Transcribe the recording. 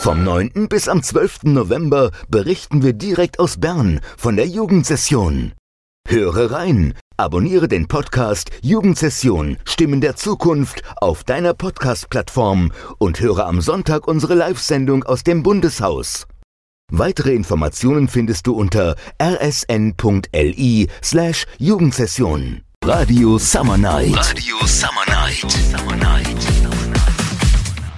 Vom 9. bis am 12. November berichten wir direkt aus Bern von der Jugendsession. Höre rein, abonniere den Podcast Jugendsession Stimmen der Zukunft auf deiner Podcast-Plattform und höre am Sonntag unsere Live-Sendung aus dem Bundeshaus. Weitere Informationen findest du unter rsn.li slash Jugendsession. Radio Summer Night. Radio Summer Night. Summer Night.